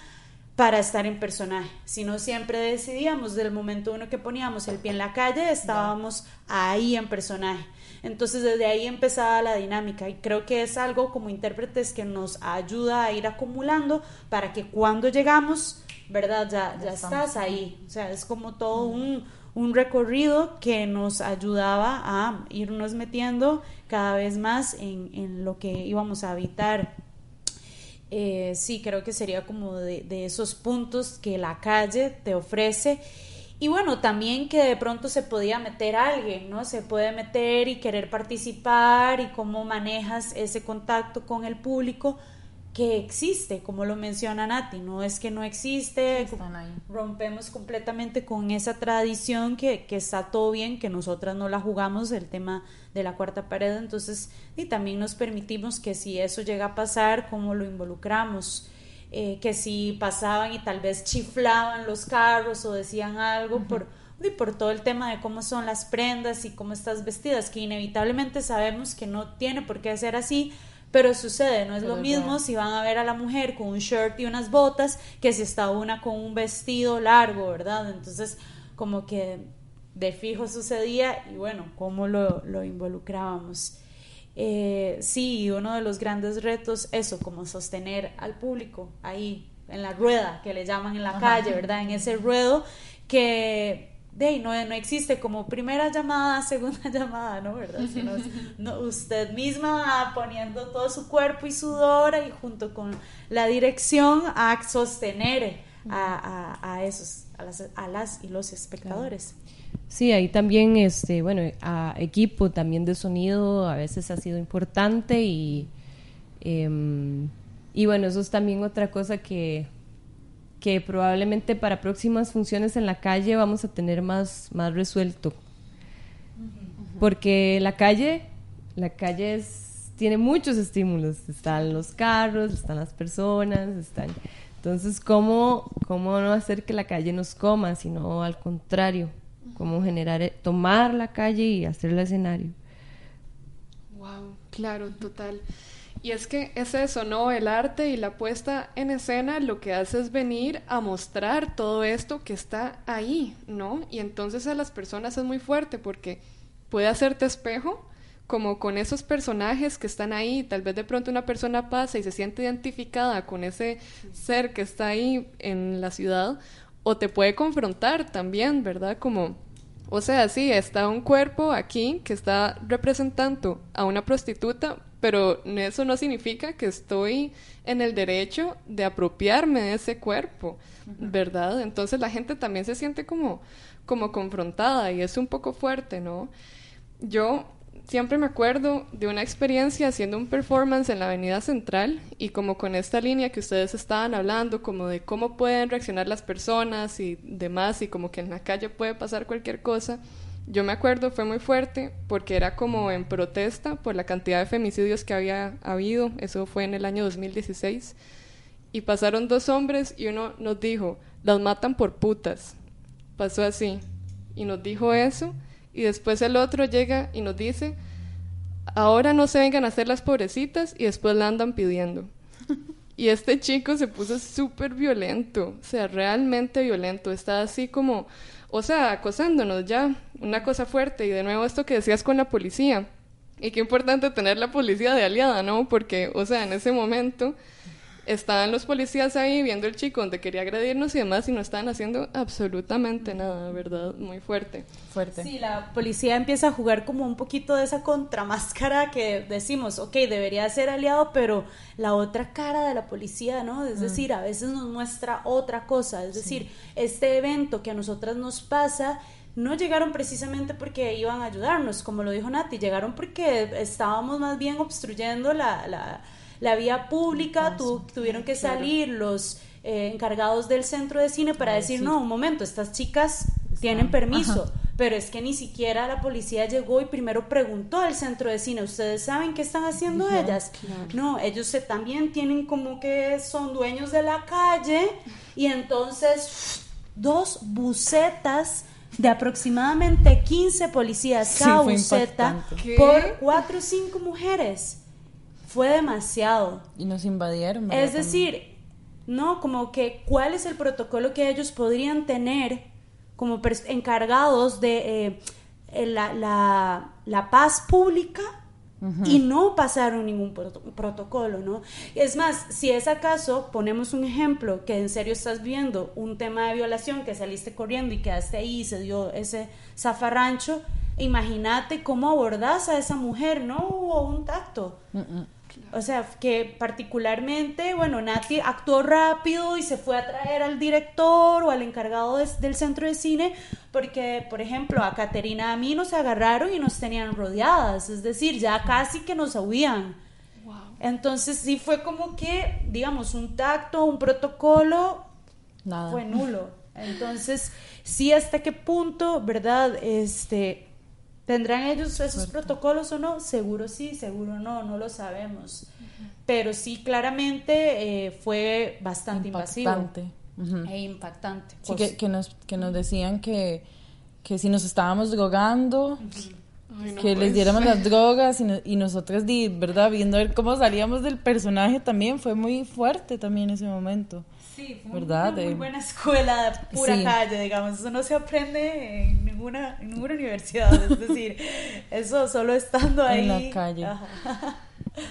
Speaker 5: para estar en personaje, sino siempre decidíamos del momento uno que poníamos el pie en la calle, estábamos ahí en personaje. Entonces desde ahí empezaba la dinámica y creo que es algo como intérpretes que nos ayuda a ir acumulando para que cuando llegamos, ¿verdad? Ya, ya, estás ahí. O sea, es como todo un, un recorrido que nos ayudaba a irnos metiendo cada vez más en, en lo que íbamos a habitar. Eh, sí, creo que sería como de, de, esos puntos que la calle te ofrece y bueno, también que de pronto se podía meter alguien, ¿no? Se puede meter y querer participar y cómo manejas ese contacto con el público que existe, como lo menciona Nati, no es que no existe, rompemos completamente con esa tradición que, que, está todo bien, que nosotras no la jugamos, el tema de la cuarta pared, entonces, y también nos permitimos que si eso llega a pasar, cómo lo involucramos. Eh, que si pasaban y tal vez chiflaban los carros o decían algo por, y por todo el tema de cómo son las prendas y cómo estás vestidas, que inevitablemente sabemos que no tiene por qué ser así, pero sucede, no es lo mismo si van a ver a la mujer con un shirt y unas botas que si está una con un vestido largo, ¿verdad? Entonces, como que de fijo sucedía y bueno, cómo lo, lo involucrábamos. Eh, sí, uno de los grandes retos, eso, como sostener al público ahí en la rueda, que le llaman en la calle, ¿verdad? En ese ruedo que de no, no existe como primera llamada, *laughs* segunda llamada, ¿no? ¿Verdad? Sino no, usted misma poniendo todo su cuerpo y sudor y junto con la dirección a sostener a, a, a esos, a las, a las y los espectadores.
Speaker 3: Sí, ahí también, este, bueno, a equipo también de sonido a veces ha sido importante y, em, y bueno, eso es también otra cosa que, que probablemente para próximas funciones en la calle vamos a tener más, más resuelto. Porque la calle, la calle tiene muchos estímulos. Están los carros, están las personas, están... Entonces, ¿cómo, cómo no hacer que la calle nos coma, sino al contrario? cómo generar, eh, tomar la calle y hacer el escenario.
Speaker 2: Wow, claro, total. Y es que es eso, ¿no? El arte y la puesta en escena lo que hace es venir a mostrar todo esto que está ahí, ¿no? Y entonces a las personas es muy fuerte porque puede hacerte espejo como con esos personajes que están ahí, tal vez de pronto una persona pasa y se siente identificada con ese ser que está ahí en la ciudad, o te puede confrontar también, ¿verdad? Como, o sea, sí, está un cuerpo aquí que está representando a una prostituta, pero eso no significa que estoy en el derecho de apropiarme de ese cuerpo, ¿verdad? Entonces la gente también se siente como, como confrontada y es un poco fuerte, ¿no? Yo siempre me acuerdo de una experiencia haciendo un performance en la Avenida Central y como con esta línea que ustedes estaban hablando, como de cómo pueden reaccionar las personas y demás, y como que en la calle puede pasar cualquier cosa. Yo me acuerdo, fue muy fuerte porque era como en protesta por la cantidad de femicidios que había habido, eso fue en el año 2016, y pasaron dos hombres y uno nos dijo, las matan por putas. Pasó así. Y nos dijo eso y después el otro llega y nos dice, ahora no se vengan a hacer las pobrecitas y después la andan pidiendo. *laughs* Y este chico se puso súper violento, o sea, realmente violento, está así como, o sea, acosándonos ya, una cosa fuerte. Y de nuevo esto que decías con la policía. Y qué importante tener la policía de aliada, ¿no? Porque, o sea, en ese momento estaban los policías ahí viendo el chico donde quería agredirnos y demás y no estaban haciendo absolutamente nada, ¿verdad? Muy fuerte.
Speaker 5: Fuerte. Sí, la policía empieza a jugar como un poquito de esa contramáscara que decimos, ok, debería ser aliado, pero la otra cara de la policía, ¿no? Es mm. decir, a veces nos muestra otra cosa, es decir, este evento que a nosotras nos pasa no llegaron precisamente porque iban a ayudarnos, como lo dijo Nati, llegaron porque estábamos más bien obstruyendo la la vía pública, tuvieron que salir los eh, encargados del centro de cine para decir, no, un momento, estas chicas tienen permiso. Pero es que ni siquiera la policía llegó y primero preguntó al centro de cine, ¿ustedes saben qué están haciendo ellas? No, ellos se, también tienen como que son dueños de la calle y entonces dos bucetas de aproximadamente 15 policías cada buceta por cuatro o cinco mujeres. Fue demasiado.
Speaker 4: Y nos invadieron. ¿verdad?
Speaker 5: Es decir, no, como que cuál es el protocolo que ellos podrían tener como encargados de eh, eh, la, la- la paz pública y no pasaron ningún proto- protocolo, ¿no? Es más, si es acaso, ponemos un ejemplo, que en serio estás viendo un tema de violación, que saliste corriendo y quedaste ahí y se dio ese zafarrancho, imagínate cómo abordás a esa mujer, no hubo un tacto. O sea, que particularmente, bueno, Nati actuó rápido y se fue a traer al director o al encargado de- del centro de cine, porque, por ejemplo, a Caterina a mí nos agarraron y nos tenían rodeadas, es decir, ya casi que nos huían. Entonces sí fue como que, digamos, un tacto, un protocolo,
Speaker 4: Nada.
Speaker 5: fue nulo. Entonces, sí, hasta qué punto, ¿verdad? Este, ¿tendrán ellos esos protocolos o no? Seguro sí, seguro no, no lo sabemos. Pero sí, claramente eh, fue bastante invasivo
Speaker 4: Impactante. Ujú.
Speaker 5: e impactante.
Speaker 4: Sí, que, que nos, que nos decían que, que si nos estábamos drogando,
Speaker 2: Ay, no
Speaker 4: que les diéramos
Speaker 2: ser.
Speaker 4: las *laughs* drogas y, no- y nosotras, di, ¿verdad? Viendo a ver cómo salíamos del personaje también, fue muy fuerte también ese momento.
Speaker 5: Sí, fue
Speaker 4: ¿Verdad?
Speaker 5: una muy
Speaker 4: De-
Speaker 5: buena escuela de pura
Speaker 4: Sí.
Speaker 5: calle, digamos. Eso no se aprende en ninguna, en ninguna universidad. Es *laughs* decir, eso solo estando ahí.
Speaker 4: En la calle.
Speaker 5: Ajá.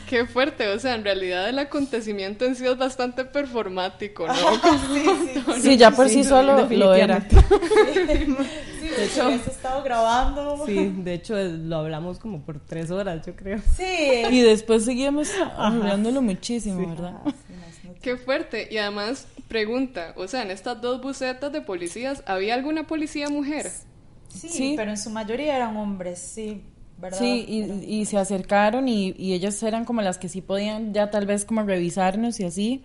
Speaker 2: Qué fuerte, o sea, en realidad el acontecimiento en sí es bastante performático, ¿no? *laughs*
Speaker 5: Sí, sí,
Speaker 4: Sí, ya por sí, solo lo era.
Speaker 5: Sí, de hecho, has estado grabando.
Speaker 3: Sí, de hecho eh, lo hablamos como por tres horas, yo creo.
Speaker 5: Sí.
Speaker 4: Y después seguíamos hablándolo muchísimo, ¿verdad?
Speaker 2: Qué fuerte. Y además, pregunta, o sea, en estas dos bucetas de policías, ¿había alguna policía mujer?
Speaker 5: Sí,
Speaker 4: Sí.
Speaker 5: pero en su mayoría eran hombres, sí, ¿verdad?
Speaker 4: Sí, y, y se acercaron y, y ellas eran como las que sí podían ya tal vez como revisarnos y así.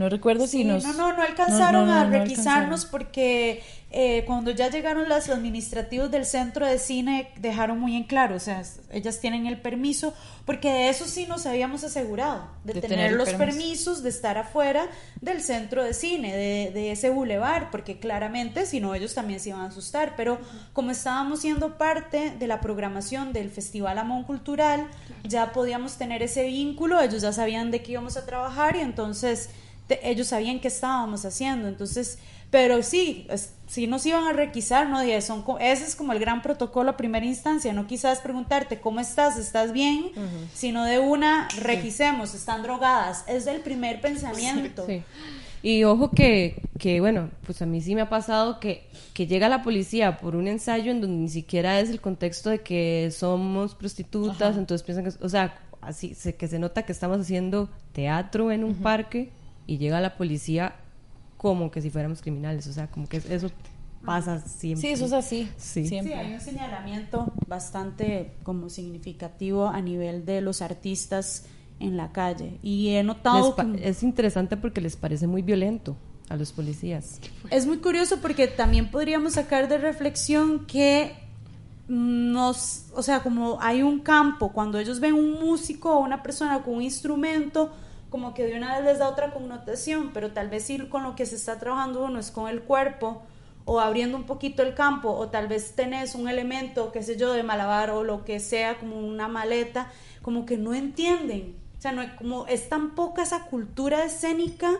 Speaker 4: No recuerdo si nos...
Speaker 5: no, no, no alcanzaron
Speaker 4: no, no,
Speaker 5: a
Speaker 4: no
Speaker 5: requisarnos
Speaker 4: alcanzaron.
Speaker 5: porque eh, cuando ya llegaron los administrativos del centro de cine dejaron muy en claro, o sea, ellas tienen el permiso, porque de eso sí nos habíamos asegurado, de,
Speaker 4: De
Speaker 5: tener, los
Speaker 4: permiso.
Speaker 5: permisos, de estar afuera del centro de cine, de, de ese bulevar, porque claramente si no ellos también se iban a asustar, pero como estábamos siendo parte de la programación del Festival Amón Cultural, ya podíamos tener ese vínculo, ellos ya sabían de qué íbamos a trabajar y entonces te- ellos sabían qué estábamos haciendo, entonces, pero sí, es- sí nos iban a requisar, ¿no? Y son, ese es como el gran protocolo a primera instancia, no quizás preguntarte cómo estás, estás bien, sino de una, requisemos, están drogadas, es el primer pensamiento.
Speaker 3: Sí. Y ojo que, que, bueno, pues a mí sí me ha pasado que, que llega la policía por un ensayo en donde ni siquiera es el contexto de que somos prostitutas, entonces piensan que, o sea, así, se, que se nota que estamos haciendo teatro en un parque y llega la policía como que si fuéramos criminales, o sea, como que eso pasa siempre.
Speaker 4: Sí, eso es así.
Speaker 3: Sí.
Speaker 5: Sí,
Speaker 4: Siempre.
Speaker 5: hay un señalamiento bastante como significativo a nivel de los artistas en la calle y he notado que-
Speaker 3: es interesante porque les parece muy violento a los policías.
Speaker 5: Es muy curioso porque también podríamos sacar de reflexión que nos, o sea, como hay un campo, cuando ellos ven un músico o una persona con un instrumento, como que de una vez les da otra connotación, pero tal vez sí con lo que se está trabajando uno es con el cuerpo o abriendo un poquito el campo o tal vez tenés un elemento, qué sé yo, de malabar o lo que sea, como una maleta, como que no entienden. O sea, no como es tan poca esa cultura escénica,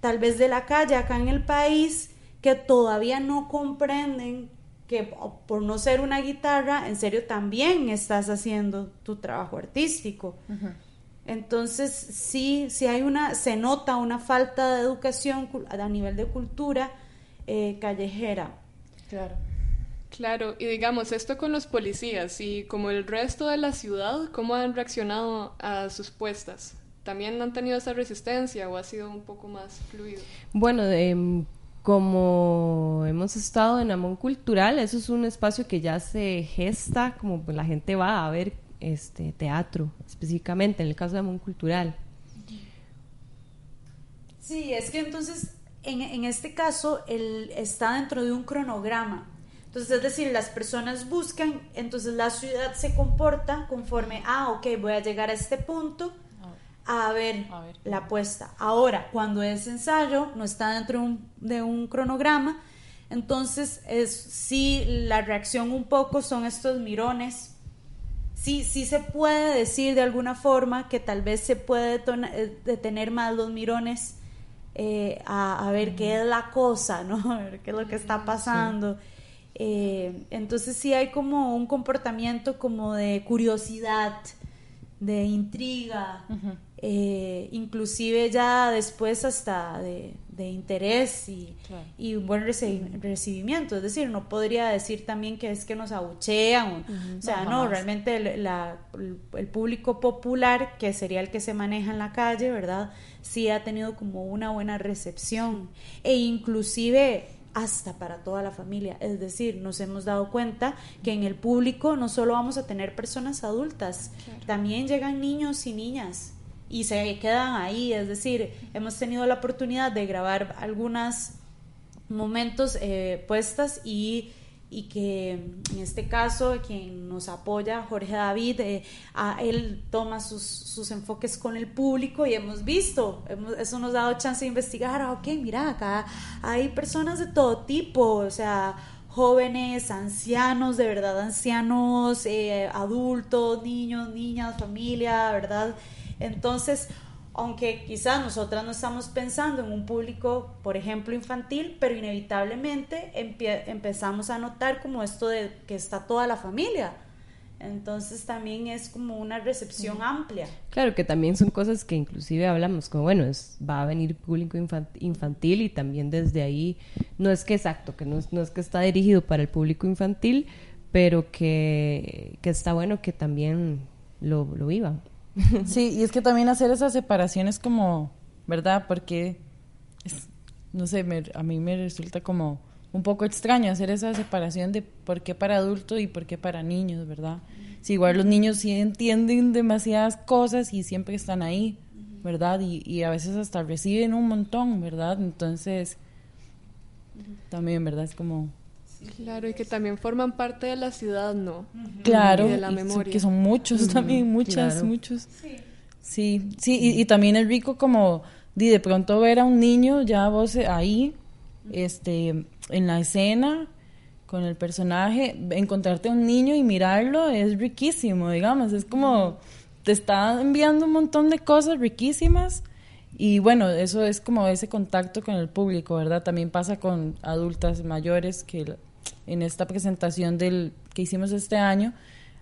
Speaker 5: tal vez de la calle acá en el país, que todavía no comprenden que por no ser una guitarra, en serio también estás haciendo tu trabajo artístico. Entonces, sí, sí hay una, se nota una falta de educación cul- a nivel de cultura eh, callejera.
Speaker 4: Claro.
Speaker 2: Claro, y digamos, esto con los policías y como el resto de la ciudad, ¿cómo han reaccionado a sus puestas? ¿También han tenido esa resistencia o ha sido un poco más fluido?
Speaker 3: Bueno, em, como hemos estado en Amón Cultural, eso es un espacio que ya se gesta, como pues, la gente va a ver este teatro, específicamente en el caso de Amón Cultural.
Speaker 5: Sí, es que entonces, en, en este caso, él está dentro de un cronograma. Entonces, es decir, las personas buscan, entonces la ciudad se comporta conforme, ah, ok, voy a llegar a este punto a ver,
Speaker 4: A ver.
Speaker 5: la apuesta. Ahora, cuando es ensayo, no está dentro de un, de un cronograma, entonces es sí la reacción un poco son estos mirones. Sí, sí se puede decir de alguna forma que tal vez se puede eh, detener más los mirones eh, a, ver qué es la cosa, ¿no? *laughs* A ver qué es lo que está pasando. Eh, entonces sí hay como un comportamiento como de curiosidad, de intriga, inclusive ya después hasta de, interés y, y buen recibimiento. Es decir, no podría decir también que es que nos abuchean. O, sea, no, realmente el, el, público popular, que sería el que se maneja en la calle, ¿verdad? Sí ha tenido como una buena recepción. E inclusive hasta para toda la familia. Es decir, nos hemos dado cuenta que en el público no solo vamos a tener personas adultas, también llegan niños y niñas y se quedan ahí. Es decir, hemos tenido la oportunidad de grabar algunos momentos eh, puestas y, y, que en este caso quien nos apoya, Jorge David, eh, a, él toma sus, sus, enfoques con el público y hemos visto, eso nos ha dado chance de investigar, ah, ok, mira, acá hay personas de todo tipo, o sea, jóvenes, ancianos, de verdad, ancianos, eh, adultos, niños, niñas, familia, ¿verdad? Entonces, aunque quizás nosotras no estamos pensando en un público, por ejemplo, infantil, pero inevitablemente empezamos a notar como esto de que está toda la familia. Entonces también es como una recepción amplia.
Speaker 3: Claro, que también son cosas que inclusive hablamos como, bueno, es, va a venir público infantil y también desde ahí, no es que exacto, que no es, no es que está dirigido para el público infantil, pero que, que está bueno que también lo, lo vivan.
Speaker 4: Sí, y es que también hacer esas separaciones como, ¿verdad? Porque, no sé, a mí me resulta como un poco extraño hacer esa separación de por qué para adultos y por qué para niños, ¿verdad? Si igual los niños sí entienden demasiadas cosas y siempre están ahí, ¿verdad? Y, y a veces hasta reciben un montón, ¿verdad? Entonces, también, ¿verdad? Es como
Speaker 2: Claro, y que también forman parte de la ciudad, ¿no?
Speaker 4: Claro, de la memoria. que son muchos también, muchas, muchos. Sí, sí, y, también es rico como de, de pronto ver a un niño ya vos ahí, este, en la escena con el personaje, encontrarte a un niño y mirarlo es riquísimo, digamos, es como te está enviando un montón de cosas riquísimas y bueno, eso es como ese contacto con el público, ¿verdad? También pasa con adultas mayores que en esta presentación del que hicimos este año,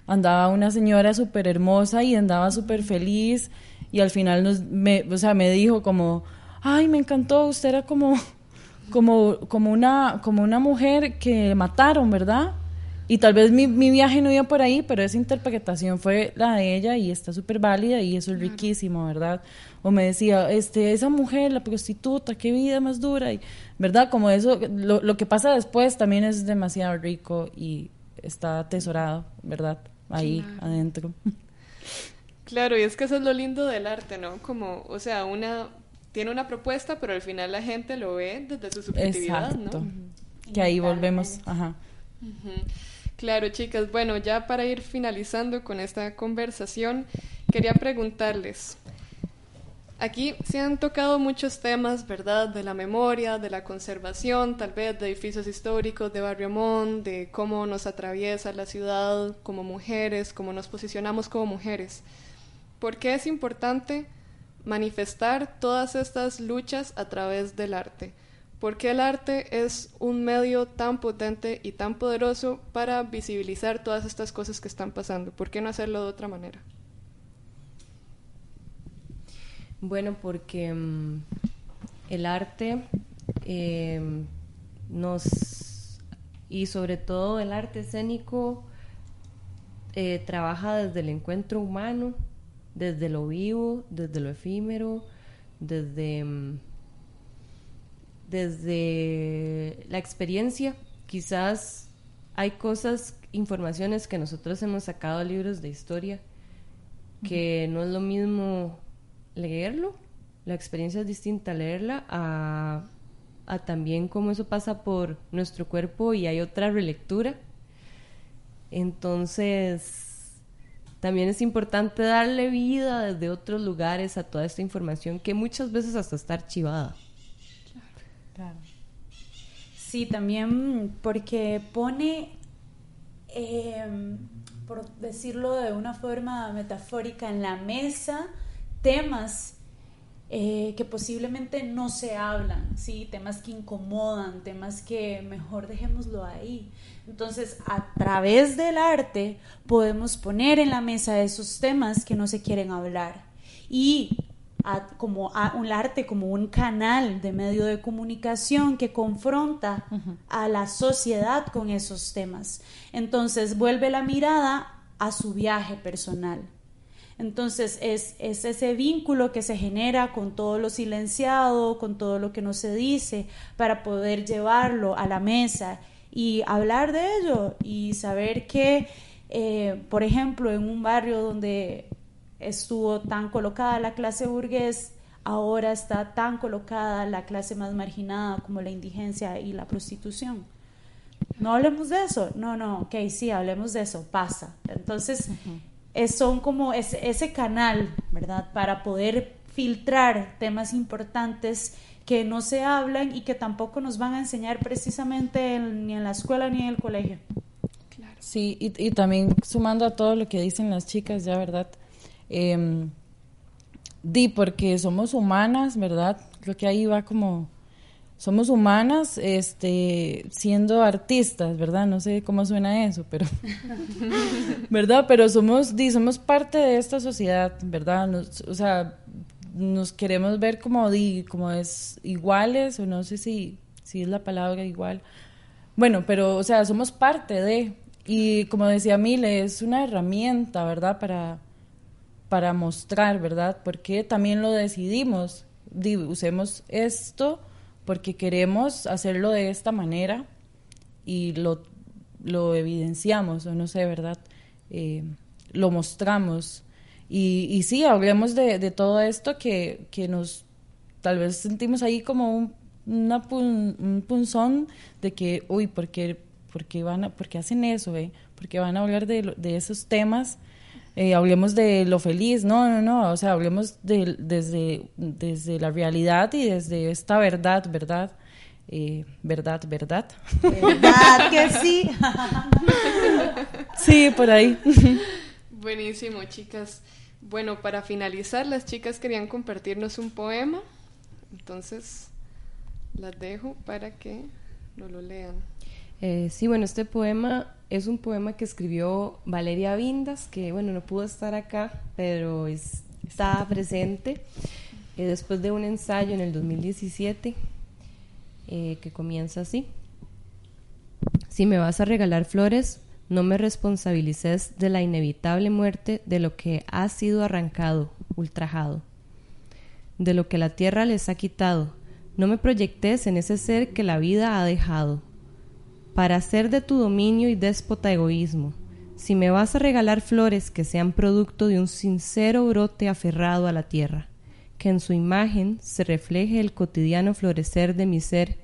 Speaker 4: andaba una señora súper hermosa y andaba súper feliz y al final nos, me, o sea, me dijo como, ay, me encantó, usted era como, como, como, una, como una mujer que mataron, ¿verdad? Y tal vez mi, mi, viaje no iba por ahí, pero esa interpretación fue la de ella y está súper válida y eso es riquísimo, ¿verdad? O me decía, este, esa mujer, la prostituta, qué vida más dura, y, ¿verdad? Como eso, lo, lo que pasa después también es demasiado rico y está atesorado, ¿verdad? Ahí adentro.
Speaker 2: Claro, y es que eso es lo lindo del arte, ¿no? Como, o sea, una tiene una propuesta, pero al final la gente lo ve desde su subjetividad,
Speaker 4: Exacto. Que ahí volvemos, ajá.
Speaker 2: Claro, chicas. Bueno, ya para ir finalizando con esta conversación, quería preguntarles. Aquí se han tocado muchos temas, ¿verdad? De la memoria, de la conservación, tal vez de edificios históricos de Barrio Mont, de cómo nos atraviesa la ciudad como mujeres, cómo nos posicionamos como mujeres. ¿Por qué es importante manifestar todas estas luchas a través del arte? ¿Por qué el arte es un medio tan potente y tan poderoso para visibilizar todas estas cosas que están pasando? ¿Por qué no hacerlo de otra manera?
Speaker 3: Bueno, porque mm, el arte em, nos, y sobre todo el arte escénico, eh, trabaja desde el encuentro humano, desde lo vivo, desde lo efímero, desde... Mm, desde la experiencia, quizás hay cosas, informaciones que nosotros hemos sacado de libros de historia, que no es lo mismo leerlo, la experiencia es distinta leerla a, a también cómo eso pasa por nuestro cuerpo y hay otra relectura. Entonces, también es importante darle vida desde otros lugares a toda esta información que muchas veces hasta está archivada.
Speaker 5: Sí, también porque pone em, por decirlo de una forma metafórica, en la mesa temas eh, que posiblemente no se hablan, ¿sí? temas que incomodan, temas que mejor dejémoslo ahí. Entonces, a través del arte podemos poner en la mesa esos temas que no se quieren hablar y como a un arte como un canal de medio de comunicación que confronta a la sociedad con esos temas. Entonces, vuelve la mirada a su viaje personal. Entonces es, ese vínculo que se genera con todo lo silenciado, con todo lo que no se dice, para poder llevarlo a la mesa y hablar de ello y saber que, eh, por ejemplo, en un barrio donde estuvo tan colocada la clase burgués, ahora está tan colocada la clase más marginada como la indigencia y la prostitución. No hablemos de eso, no, no, ok, sí, hablemos de eso, pasa. Entonces, son como ese, canal, ¿verdad? Para poder filtrar temas importantes que no se hablan y que tampoco nos van a enseñar precisamente ni en la escuela ni en el colegio.
Speaker 4: Sí, y, también sumando a todo lo que dicen las chicas, ya, ¿verdad? Em, di, porque somos humanas, ¿verdad? Creo que ahí va como somos humanas este, siendo artistas, ¿verdad? No sé cómo suena eso, pero... *laughs* ¿Verdad? Pero somos, somos parte de esta sociedad, ¿verdad? o sea, nos queremos ver como, di, como es iguales, o no sé si, si es la palabra igual. Bueno, pero, o sea, somos parte de... Y como decía Mile, es una herramienta, ¿verdad? Para, para mostrar, ¿verdad? Porque también lo decidimos. Di, usemos esto porque queremos hacerlo de esta manera y lo, lo evidenciamos, o no sé, ¿verdad? Eh, lo mostramos. Y, sí, hablemos de, todo esto que, que, nos tal vez sentimos ahí como un, punzón de que, uy, ¿por qué, van a, por hacen eso? Eh? ¿Por qué van a hablar de, de esos temas? Eh, hablemos de lo feliz, no, no, no, o sea, hablemos de, desde, desde la realidad y desde esta verdad, ¿verdad? Eh, verdad, verdad.
Speaker 5: ¿Verdad que sí?
Speaker 4: sí, por ahí.
Speaker 2: Buenísimo, chicas. Bueno, para finalizar, las chicas querían compartirnos un poema, entonces las dejo para que no lo lean.
Speaker 3: Eh, sí, bueno, este poema es un poema que escribió Valeria Vindas, que bueno, no pudo estar acá, pero está presente eh, después de un ensayo en el 2017 eh, que comienza así. Si me vas a regalar flores, no me responsabilices de la inevitable muerte de lo que ha sido arrancado, ultrajado, de lo que la tierra les ha quitado. No me proyectes en ese ser que la vida ha dejado para hacer de tu dominio y déspota egoísmo. Si me vas a regalar flores que sean producto de un sincero brote aferrado a la tierra, que en su imagen se refleje el cotidiano florecer de mi ser,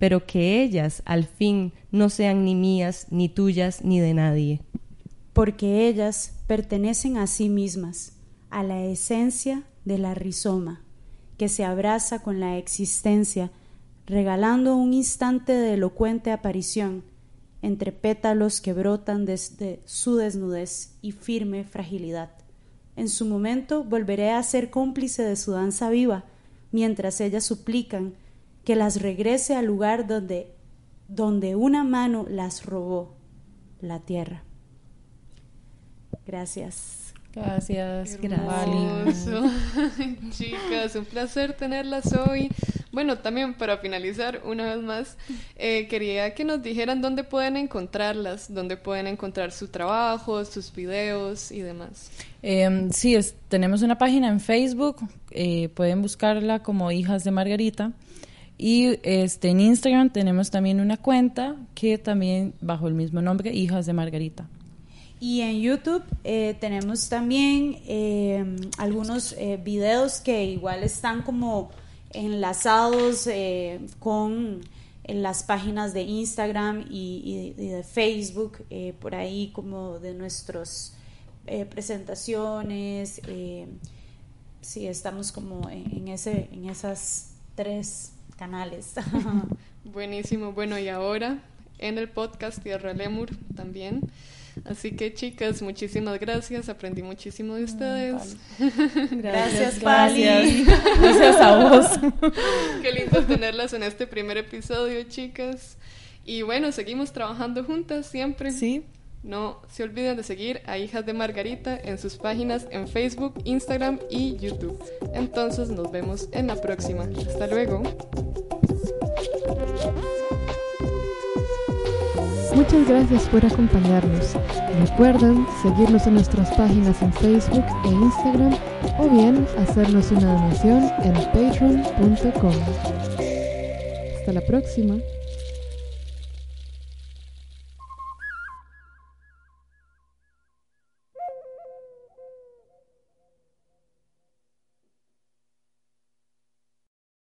Speaker 3: pero que ellas al fin no sean ni mías, ni tuyas, ni de nadie.
Speaker 5: Porque ellas pertenecen a sí mismas, a la esencia de la rizoma, que se abraza con la existencia regalando un instante de elocuente aparición entre pétalos que brotan desde su desnudez y firme fragilidad. En su momento volveré a ser cómplice de su danza viva, mientras ellas suplican que las regrese al lugar donde, donde una mano las robó, la tierra. Gracias.
Speaker 4: Gracias,
Speaker 2: gracias. *laughs* Chicas, un placer tenerlas hoy. Bueno, también para finalizar, una vez más, eh, quería que nos dijeran dónde pueden encontrarlas, dónde pueden encontrar su trabajo, sus videos y demás.
Speaker 4: Eh, sí, tenemos una página en Facebook, eh, pueden buscarla como Hijas de Margarita. Y este, en Instagram tenemos también una cuenta que también bajo el mismo nombre, Hijas de Margarita.
Speaker 5: Y en YouTube eh, tenemos también eh, algunos eh, videos que igual están como enlazados con las páginas de Instagram y, de Facebook, por ahí como de nuestras presentaciones. sí, estamos como en, ese, en esas tres canales. *laughs*
Speaker 2: Buenísimo. Bueno, y ahora en el podcast Tierra Lemur también Así que chicas, muchísimas gracias, aprendí muchísimo de ustedes. *laughs*
Speaker 5: Gracias, Pali.
Speaker 4: Gracias *laughs* a vos. *laughs*
Speaker 2: Qué lindo tenerlas en este primer episodio, chicas. Y bueno, seguimos trabajando juntas siempre.
Speaker 4: Sí.
Speaker 2: No se olviden de seguir a Hijas de Margarita en sus páginas en Facebook, Instagram y YouTube. Entonces nos vemos en la próxima. Hasta luego.
Speaker 1: Muchas gracias por acompañarnos. Recuerden seguirnos en nuestras páginas en Facebook e Instagram o bien hacernos una donación en patreon.com. Hasta la próxima.